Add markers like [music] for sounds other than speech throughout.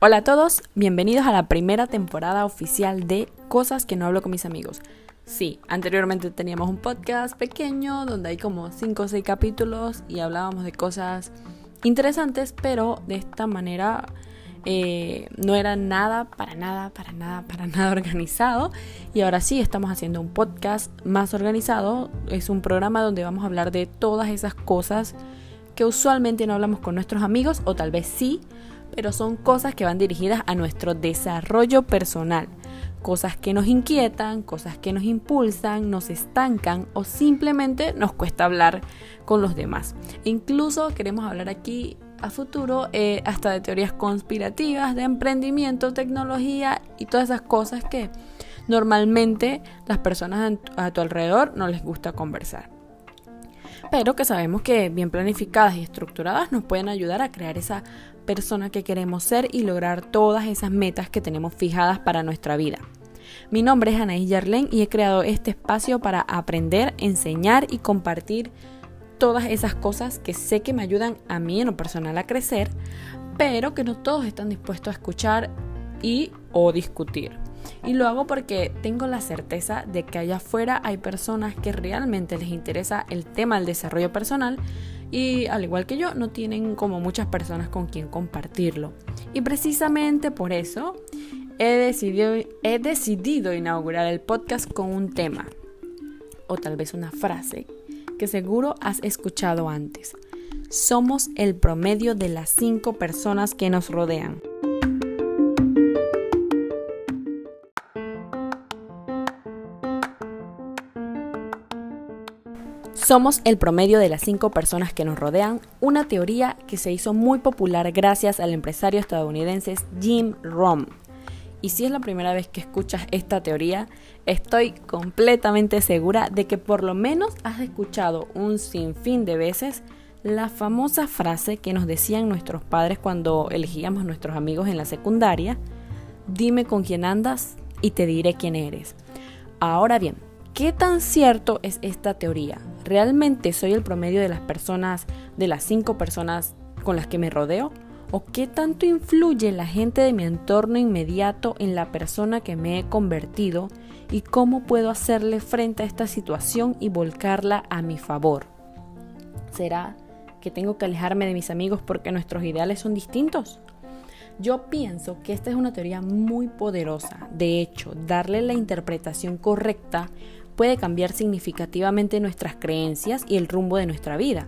Hola a todos, bienvenidos a la primera temporada oficial de Cosas que no hablo con mis amigos. Sí, anteriormente teníamos un podcast pequeño donde hay como 5 o 6 capítulos y hablábamos de cosas interesantes, pero de esta manera eh, no era nada, para nada, para nada, para nada [laughs] organizado. Y ahora sí, estamos haciendo un podcast más organizado. Es un programa donde vamos a hablar de todas esas cosas que usualmente no hablamos con nuestros amigos, o tal vez sí, pero son cosas que van dirigidas a nuestro desarrollo personal. Cosas que nos inquietan, cosas que nos impulsan, nos estancan o simplemente nos cuesta hablar con los demás. incluso queremos hablar aquí a futuro eh, hasta de teorías conspirativas, de emprendimiento, tecnología y todas esas cosas que normalmente las personas a tu alrededor no les gusta conversar pero que sabemos que bien planificadas y estructuradas nos pueden ayudar a crear esa persona que queremos ser y lograr todas esas metas que tenemos fijadas para nuestra vida. Mi nombre es Anaís Yarlen y he creado este espacio para aprender, enseñar y compartir todas esas cosas que sé que me ayudan a mí en lo personal a crecer, pero que no todos están dispuestos a escuchar y o discutir. Y lo hago porque tengo la certeza de que allá afuera hay personas que realmente les interesa el tema del desarrollo personal y al igual que yo no tienen como muchas personas con quien compartirlo. Y precisamente por eso he decidido, he decidido inaugurar el podcast con un tema o tal vez una frase seguro has escuchado antes. Somos el promedio de las cinco personas que nos rodean. Somos el promedio de las cinco personas que nos rodean, una teoría que se hizo muy popular gracias al empresario estadounidense Jim Rohn. Y si es la primera vez que escuchas esta teoría, estoy completamente segura de que por lo menos has escuchado un sinfín de veces la famosa frase que nos decían nuestros padres cuando elegíamos nuestros amigos en la secundaria, dime con quién andas y te diré quién eres. Ahora bien, ¿qué tan cierto es esta teoría? ¿Realmente soy el promedio de las personas, de las cinco personas con las que me rodeo? ¿O qué tanto influye la gente de mi entorno inmediato en la persona que me he convertido? ¿Y cómo puedo hacerle frente a esta situación y volcarla a mi favor? ¿Será que tengo que alejarme de mis amigos porque nuestros ideales son distintos? Yo pienso que esta es una teoría muy poderosa. De hecho, darle la interpretación correcta puede cambiar significativamente nuestras creencias y el rumbo de nuestra vida,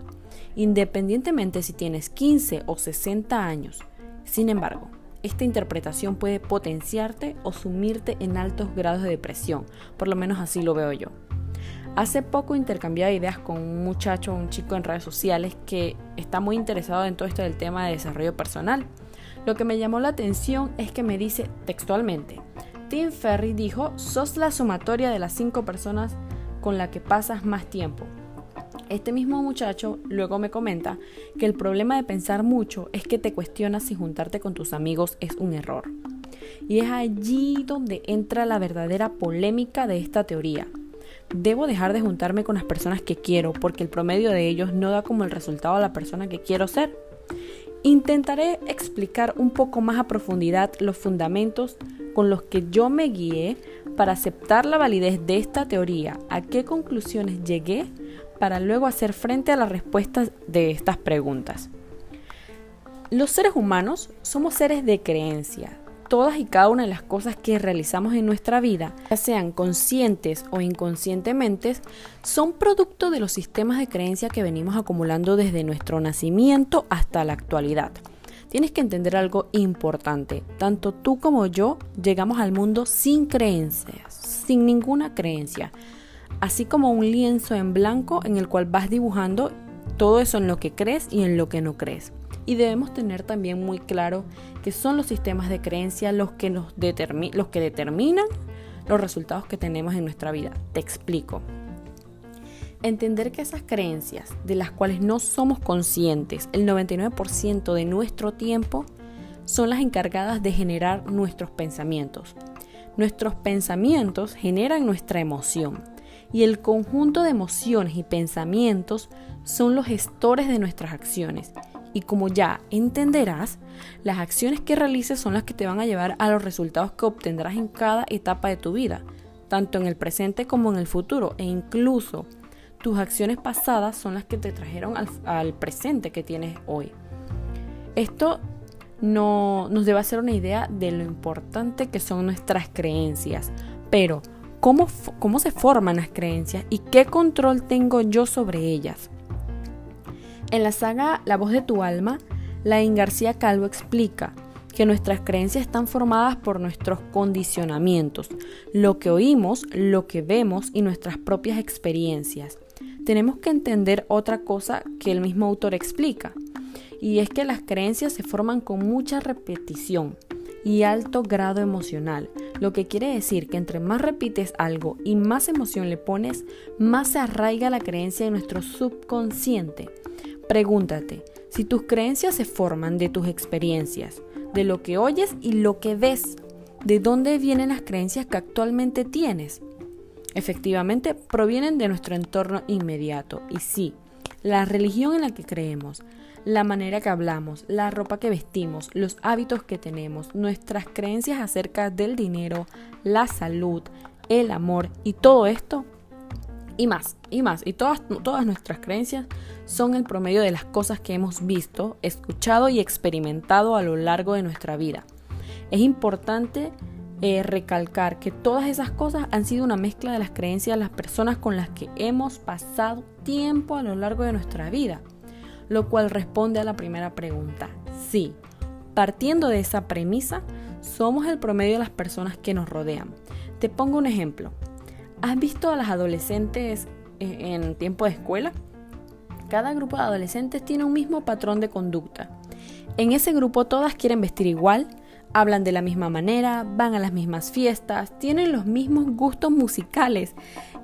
independientemente si tienes 15 o 60 años. Sin embargo, esta interpretación puede potenciarte o sumirte en altos grados de depresión, por lo menos así lo veo yo. Hace poco intercambiaba ideas con un muchacho, un chico en redes sociales que está muy interesado en todo esto del tema de desarrollo personal. Lo que me llamó la atención es que me dice textualmente, Tim Ferry dijo, sos la sumatoria de las cinco personas con las que pasas más tiempo. Este mismo muchacho luego me comenta que el problema de pensar mucho es que te cuestionas si juntarte con tus amigos es un error. Y es allí donde entra la verdadera polémica de esta teoría. Debo dejar de juntarme con las personas que quiero porque el promedio de ellos no da como el resultado a la persona que quiero ser. Intentaré explicar un poco más a profundidad los fundamentos con los que yo me guié para aceptar la validez de esta teoría, a qué conclusiones llegué para luego hacer frente a las respuestas de estas preguntas. Los seres humanos somos seres de creencia. Todas y cada una de las cosas que realizamos en nuestra vida, ya sean conscientes o inconscientemente, son producto de los sistemas de creencia que venimos acumulando desde nuestro nacimiento hasta la actualidad tienes que entender algo importante. Tanto tú como yo llegamos al mundo sin creencias, sin ninguna creencia. Así como un lienzo en blanco en el cual vas dibujando todo eso en lo que crees y en lo que no crees. Y debemos tener también muy claro que son los sistemas de creencia los que, nos los que determinan los resultados que tenemos en nuestra vida. Te explico. Entender que esas creencias, de las cuales no somos conscientes el 99% de nuestro tiempo, son las encargadas de generar nuestros pensamientos. Nuestros pensamientos generan nuestra emoción y el conjunto de emociones y pensamientos son los gestores de nuestras acciones. Y como ya entenderás, las acciones que realices son las que te van a llevar a los resultados que obtendrás en cada etapa de tu vida, tanto en el presente como en el futuro, e incluso tus acciones pasadas son las que te trajeron al, presente que tienes hoy. Esto no, nos debe hacer una idea de lo importante que son nuestras creencias, pero ¿cómo, cómo se forman las creencias y qué control tengo yo sobre ellas? En la saga La voz de tu alma, Laín García Calvo explica que nuestras creencias están formadas por nuestros condicionamientos, lo que oímos, lo que vemos y nuestras propias experiencias. Tenemos que entender otra cosa que el mismo autor explica, y es que las creencias se forman con mucha repetición y alto grado emocional, lo que quiere decir que entre más repites algo y más emoción le pones, más se arraiga la creencia en nuestro subconsciente. Pregúntate, si tus creencias se forman de tus experiencias, de lo que oyes y lo que ves. ¿De dónde vienen las creencias que actualmente tienes? Efectivamente, provienen de nuestro entorno inmediato. Y sí, la religión en la que creemos, la manera que hablamos, la ropa que vestimos, los hábitos que tenemos, nuestras creencias acerca del dinero, la salud, el amor y todo esto y más, y más. Y todas, todas nuestras creencias son el promedio de las cosas que hemos visto, escuchado y experimentado a lo largo de nuestra vida. Es importante eh, recalcar que todas esas cosas han sido una mezcla de las creencias de las personas con las que hemos pasado tiempo a lo largo de nuestra vida, lo cual responde a la primera pregunta. Sí, partiendo de esa premisa, somos el promedio de las personas que nos rodean. Te pongo un ejemplo. ¿Has visto a las adolescentes eh, en tiempo de escuela? Cada grupo de adolescentes tiene un mismo patrón de conducta. En ese grupo todas quieren vestir igual, hablan de la misma manera, van a las mismas fiestas, tienen los mismos gustos musicales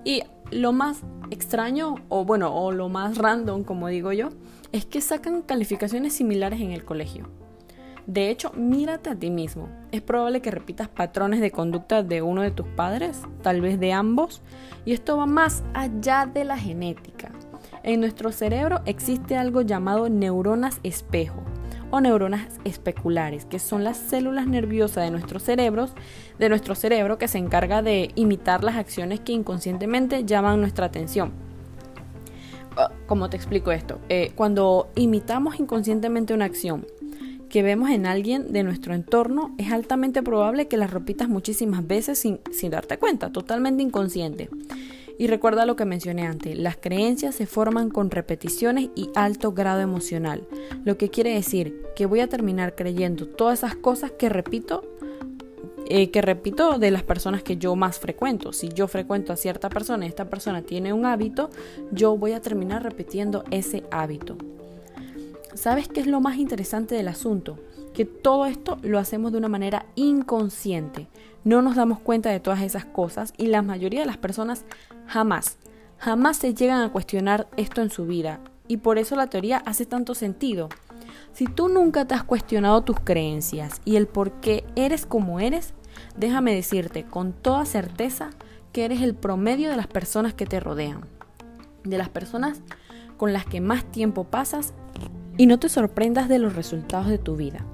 y lo más extraño o bueno, o lo más random, como digo yo, es que sacan calificaciones similares en el colegio. De hecho, mírate a ti mismo. Es probable que repitas patrones de conducta de uno de tus padres, tal vez de ambos, y esto va más allá de la genética. En nuestro cerebro existe algo llamado neuronas espejo o neuronas especulares, que son las células nerviosas de nuestros cerebros, de nuestro cerebro que se encarga de imitar las acciones que inconscientemente llaman nuestra atención. Ah, ¿Cómo te explico esto? Eh, cuando imitamos inconscientemente una acción, que vemos en alguien de nuestro entorno, es altamente probable que la repitas muchísimas veces sin, sin darte cuenta, totalmente inconsciente. Y recuerda lo que mencioné antes, las creencias se forman con repeticiones y alto grado emocional, lo que quiere decir que voy a terminar creyendo todas esas cosas que repito eh, que repito de las personas que yo más frecuento. Si yo frecuento a cierta persona y esta persona tiene un hábito, yo voy a terminar repitiendo ese hábito. ¿Sabes qué es lo más interesante del asunto? Que todo esto lo hacemos de una manera inconsciente. No nos damos cuenta de todas esas cosas y la mayoría de las personas jamás, jamás se llegan a cuestionar esto en su vida. Y por eso la teoría hace tanto sentido. Si tú nunca te has cuestionado tus creencias y el por qué eres como eres, déjame decirte con toda certeza que eres el promedio de las personas que te rodean, de las personas con las que más tiempo pasas y no te sorprendas de los resultados de tu vida.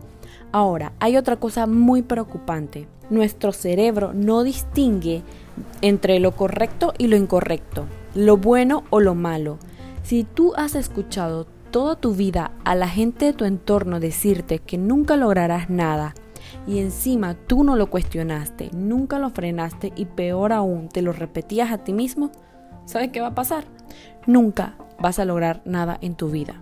Ahora, hay otra cosa muy preocupante. Nuestro cerebro no distingue entre lo correcto y lo incorrecto, lo bueno o lo malo. Si tú has escuchado toda tu vida a la gente de tu entorno decirte que nunca lograrás nada y encima tú no lo cuestionaste, nunca lo frenaste y peor aún te lo repetías a ti mismo, ¿sabes qué va a pasar? Nunca vas a lograr nada en tu vida.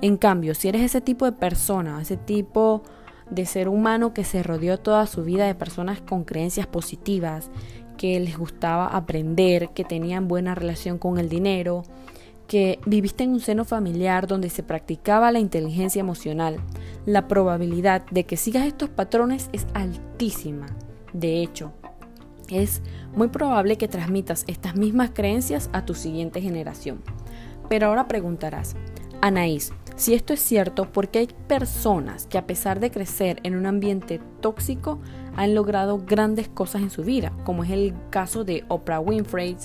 En cambio, si eres ese tipo de persona, ese tipo de ser humano que se rodeó toda su vida de personas con creencias positivas, que les gustaba aprender, que tenían buena relación con el dinero, que viviste en un seno familiar donde se practicaba la inteligencia emocional, la probabilidad de que sigas estos patrones es altísima. De hecho, es muy probable que transmitas estas mismas creencias a tu siguiente generación. Pero ahora preguntarás, Anaís, si esto es cierto, ¿por qué hay personas que a pesar de crecer en un ambiente tóxico han logrado grandes cosas en su vida? Como es el caso de Oprah Winfrey,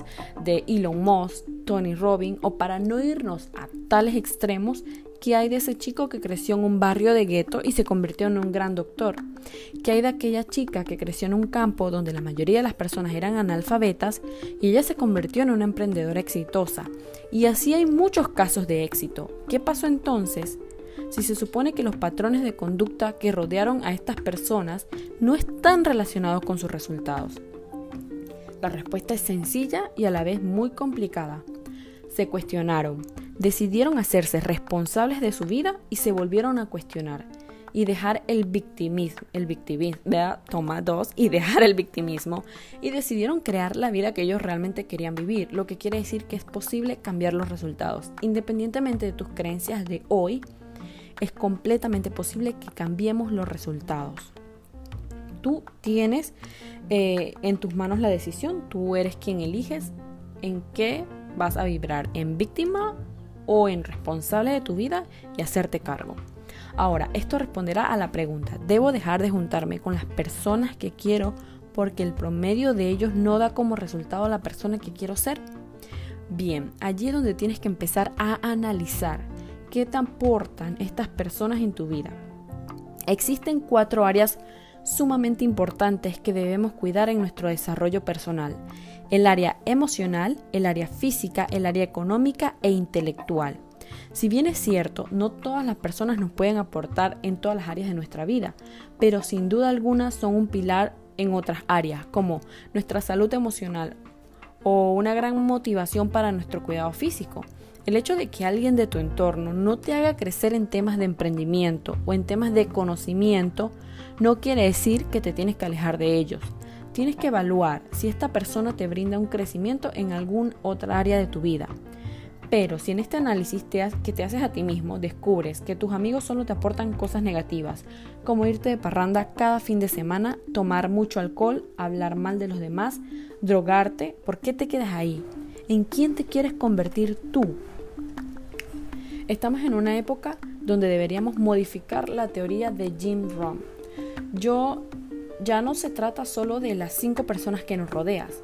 de Elon Musk, Tony Robbins, o para no irnos a tales extremos, ¿Qué hay de ese chico que creció en un barrio de gueto y se convirtió en un gran doctor? ¿Qué hay de aquella chica que creció en un campo donde la mayoría de las personas eran analfabetas y ella se convirtió en una emprendedora exitosa? Y así hay muchos casos de éxito. ¿Qué pasó entonces? Si se supone que los patrones de conducta que rodearon a estas personas no están relacionados con sus resultados. La respuesta es sencilla y a la vez muy complicada. Se cuestionaron, decidieron hacerse responsables de su vida y se volvieron a cuestionar y dejar el victimismo, el victimismo, toma dos, y dejar el victimismo y decidieron crear la vida que ellos realmente querían vivir, lo que quiere decir que es posible cambiar los resultados. Independientemente de tus creencias de hoy, es completamente posible que cambiemos los resultados. Tú tienes eh, en tus manos la decisión, tú eres quien eliges en qué vas a vibrar, en víctima o en responsable de tu vida y hacerte cargo. Ahora, esto responderá a la pregunta, ¿debo dejar de juntarme con las personas que quiero porque el promedio de ellos no da como resultado la persona que quiero ser? Bien, allí es donde tienes que empezar a analizar qué te aportan estas personas en tu vida. Existen cuatro áreas sumamente importantes que debemos cuidar en nuestro desarrollo personal. El área emocional, el área física, el área económica e intelectual. Si bien es cierto, no todas las personas nos pueden aportar en todas las áreas de nuestra vida, pero sin duda alguna son un pilar en otras áreas, como nuestra salud emocional o una gran motivación para nuestro cuidado físico. El hecho de que alguien de tu entorno no te haga crecer en temas de emprendimiento o en temas de conocimiento no quiere decir que te tienes que alejar de ellos. Tienes que evaluar si esta persona te brinda un crecimiento en alguna otra área de tu vida. Pero si en este análisis que te haces a ti mismo descubres que tus amigos solo te aportan cosas negativas, como irte de parranda cada fin de semana, tomar mucho alcohol, hablar mal de los demás, drogarte, ¿por qué te quedas ahí? ¿En quién te quieres convertir tú? Estamos en una época donde deberíamos modificar la teoría de Jim Rohn. Yo ya no se trata solo de las cinco personas que nos rodeas.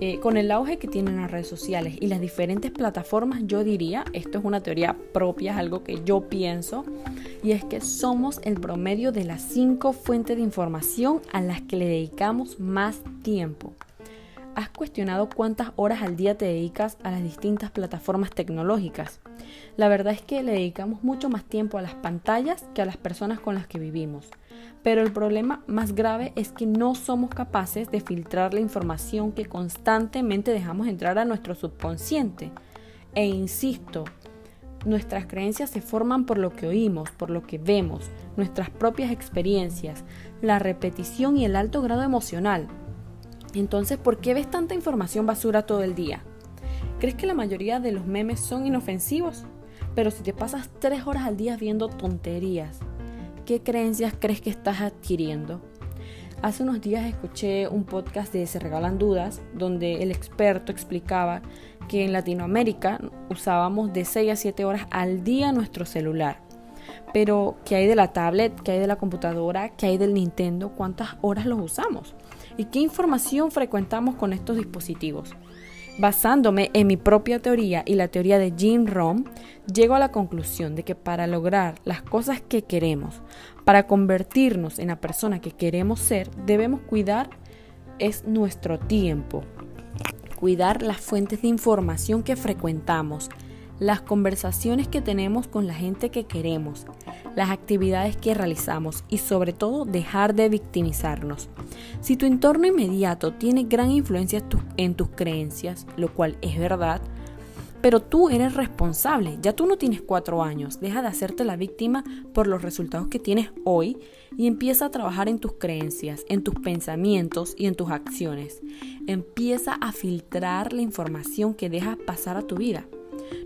Eh, con el auge que tienen las redes sociales y las diferentes plataformas, yo diría, esto es una teoría propia, es algo que yo pienso, y es que somos el promedio de las cinco fuentes de información a las que le dedicamos más tiempo. ¿Has cuestionado cuántas horas al día te dedicas a las distintas plataformas tecnológicas? La verdad es que le dedicamos mucho más tiempo a las pantallas que a las personas con las que vivimos. Pero el problema más grave es que no somos capaces de filtrar la información que constantemente dejamos entrar a nuestro subconsciente. E insisto, nuestras creencias se forman por lo que oímos, por lo que vemos, nuestras propias experiencias, la repetición y el alto grado emocional. Entonces, ¿por qué ves tanta información basura todo el día? ¿Crees que la mayoría de los memes son inofensivos? Pero si te pasas tres horas al día viendo tonterías, ¿qué creencias crees que estás adquiriendo? Hace unos días escuché un podcast de Se Regalan Dudas, donde el experto explicaba que en Latinoamérica usábamos de 6 a 7 horas al día nuestro celular. Pero, ¿qué hay de la tablet? ¿Qué hay de la computadora? ¿Qué hay del Nintendo? ¿Cuántas horas los usamos? ¿Y qué información frecuentamos con estos dispositivos? Basándome en mi propia teoría y la teoría de Jim Rohn, llego a la conclusión de que para lograr las cosas que queremos, para convertirnos en la persona que queremos ser, debemos cuidar es nuestro tiempo, cuidar las fuentes de información que frecuentamos, las conversaciones que tenemos con la gente que queremos, las actividades que realizamos y sobre todo dejar de victimizarnos. Si tu entorno inmediato tiene gran influencia en tus creencias, lo cual es verdad, pero tú eres responsable, ya tú no tienes cuatro años, deja de hacerte la víctima por los resultados que tienes hoy y empieza a trabajar en tus creencias, en tus pensamientos y en tus acciones. Empieza a filtrar la información que dejas pasar a tu vida.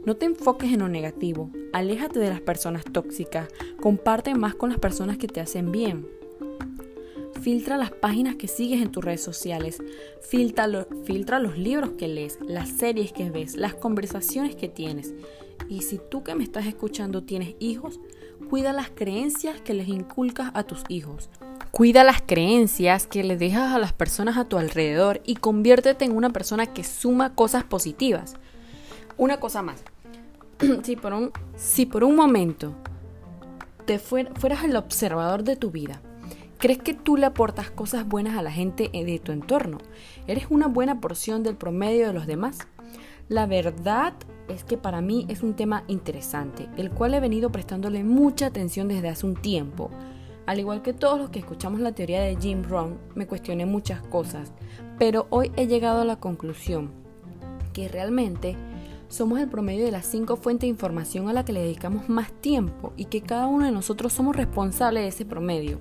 No te enfoques en lo negativo, aléjate de las personas tóxicas, comparte más con las personas que te hacen bien. Filtra las páginas que sigues en tus redes sociales, filtra, los libros que lees, las series que ves, las conversaciones que tienes Y si tú que me estás escuchando tienes hijos, cuida las creencias que les inculcas a tus hijos. Cuida las creencias que le dejas a las personas a tu alrededor y conviértete en una persona que suma cosas positivas. Una cosa más. [clears throat] si, por un, si por un momento te fueras el observador de tu vida, ¿crees que tú le aportas cosas buenas a la gente de tu entorno? ¿Eres una buena porción del promedio de los demás? La verdad es que para mí es un tema interesante, el cual he venido prestándole mucha atención desde hace un tiempo. Al igual que todos los que escuchamos la teoría de Jim Rohn, me cuestioné muchas cosas, pero hoy he llegado a la conclusión que realmente somos el promedio de las cinco fuentes de información a la que le dedicamos más tiempo y que cada uno de nosotros somos responsables de ese promedio.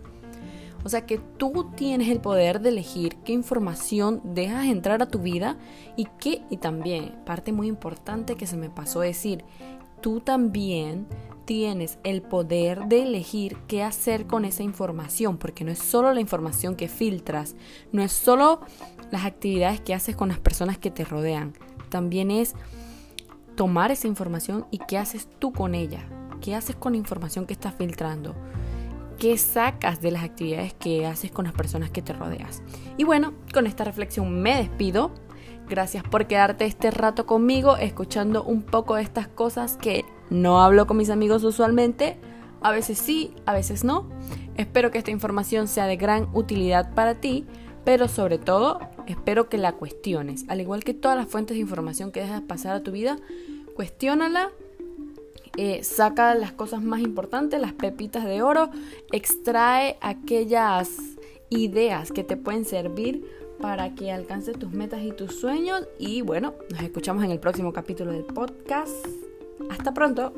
O sea que tú tienes el poder de elegir qué información dejas entrar a tu vida y qué, y también, parte muy importante que se me pasó decir, tú también tienes el poder de elegir qué hacer con esa información, porque no es solo la información que filtras, no es solo las actividades que haces con las personas que te rodean, también es tomar esa información y qué haces tú con ella, qué haces con la información que estás filtrando, qué sacas de las actividades que haces con las personas que te rodeas. Y bueno, con esta reflexión me despido. Gracias por quedarte este rato conmigo escuchando un poco de estas cosas que no hablo con mis amigos usualmente. A veces sí, a veces no. Espero que esta información sea de gran utilidad para ti, pero sobre todo espero que la cuestiones. Al igual que todas las fuentes de información que dejas pasar a tu vida, cuestiónala, eh, saca las cosas más importantes, las pepitas de oro, extrae aquellas ideas que te pueden servir para que alcances tus metas y tus sueños. Y bueno, nos escuchamos en el próximo capítulo del podcast. Hasta pronto.